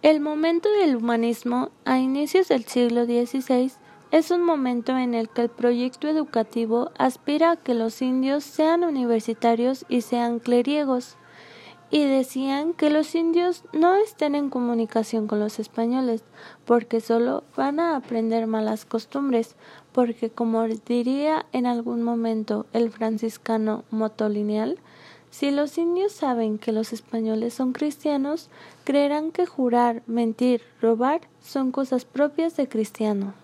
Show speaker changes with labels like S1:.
S1: El momento del humanismo, a inicios del siglo XVI, es un momento en el que el proyecto educativo aspira a que los indios sean universitarios y sean cleriegos, y decían que los indios no estén en comunicación con los españoles, porque solo van a aprender malas costumbres, porque como diría en algún momento el franciscano Motolineal, si los indios saben que los españoles son cristianos, creerán que jurar, mentir, robar son cosas propias de cristiano.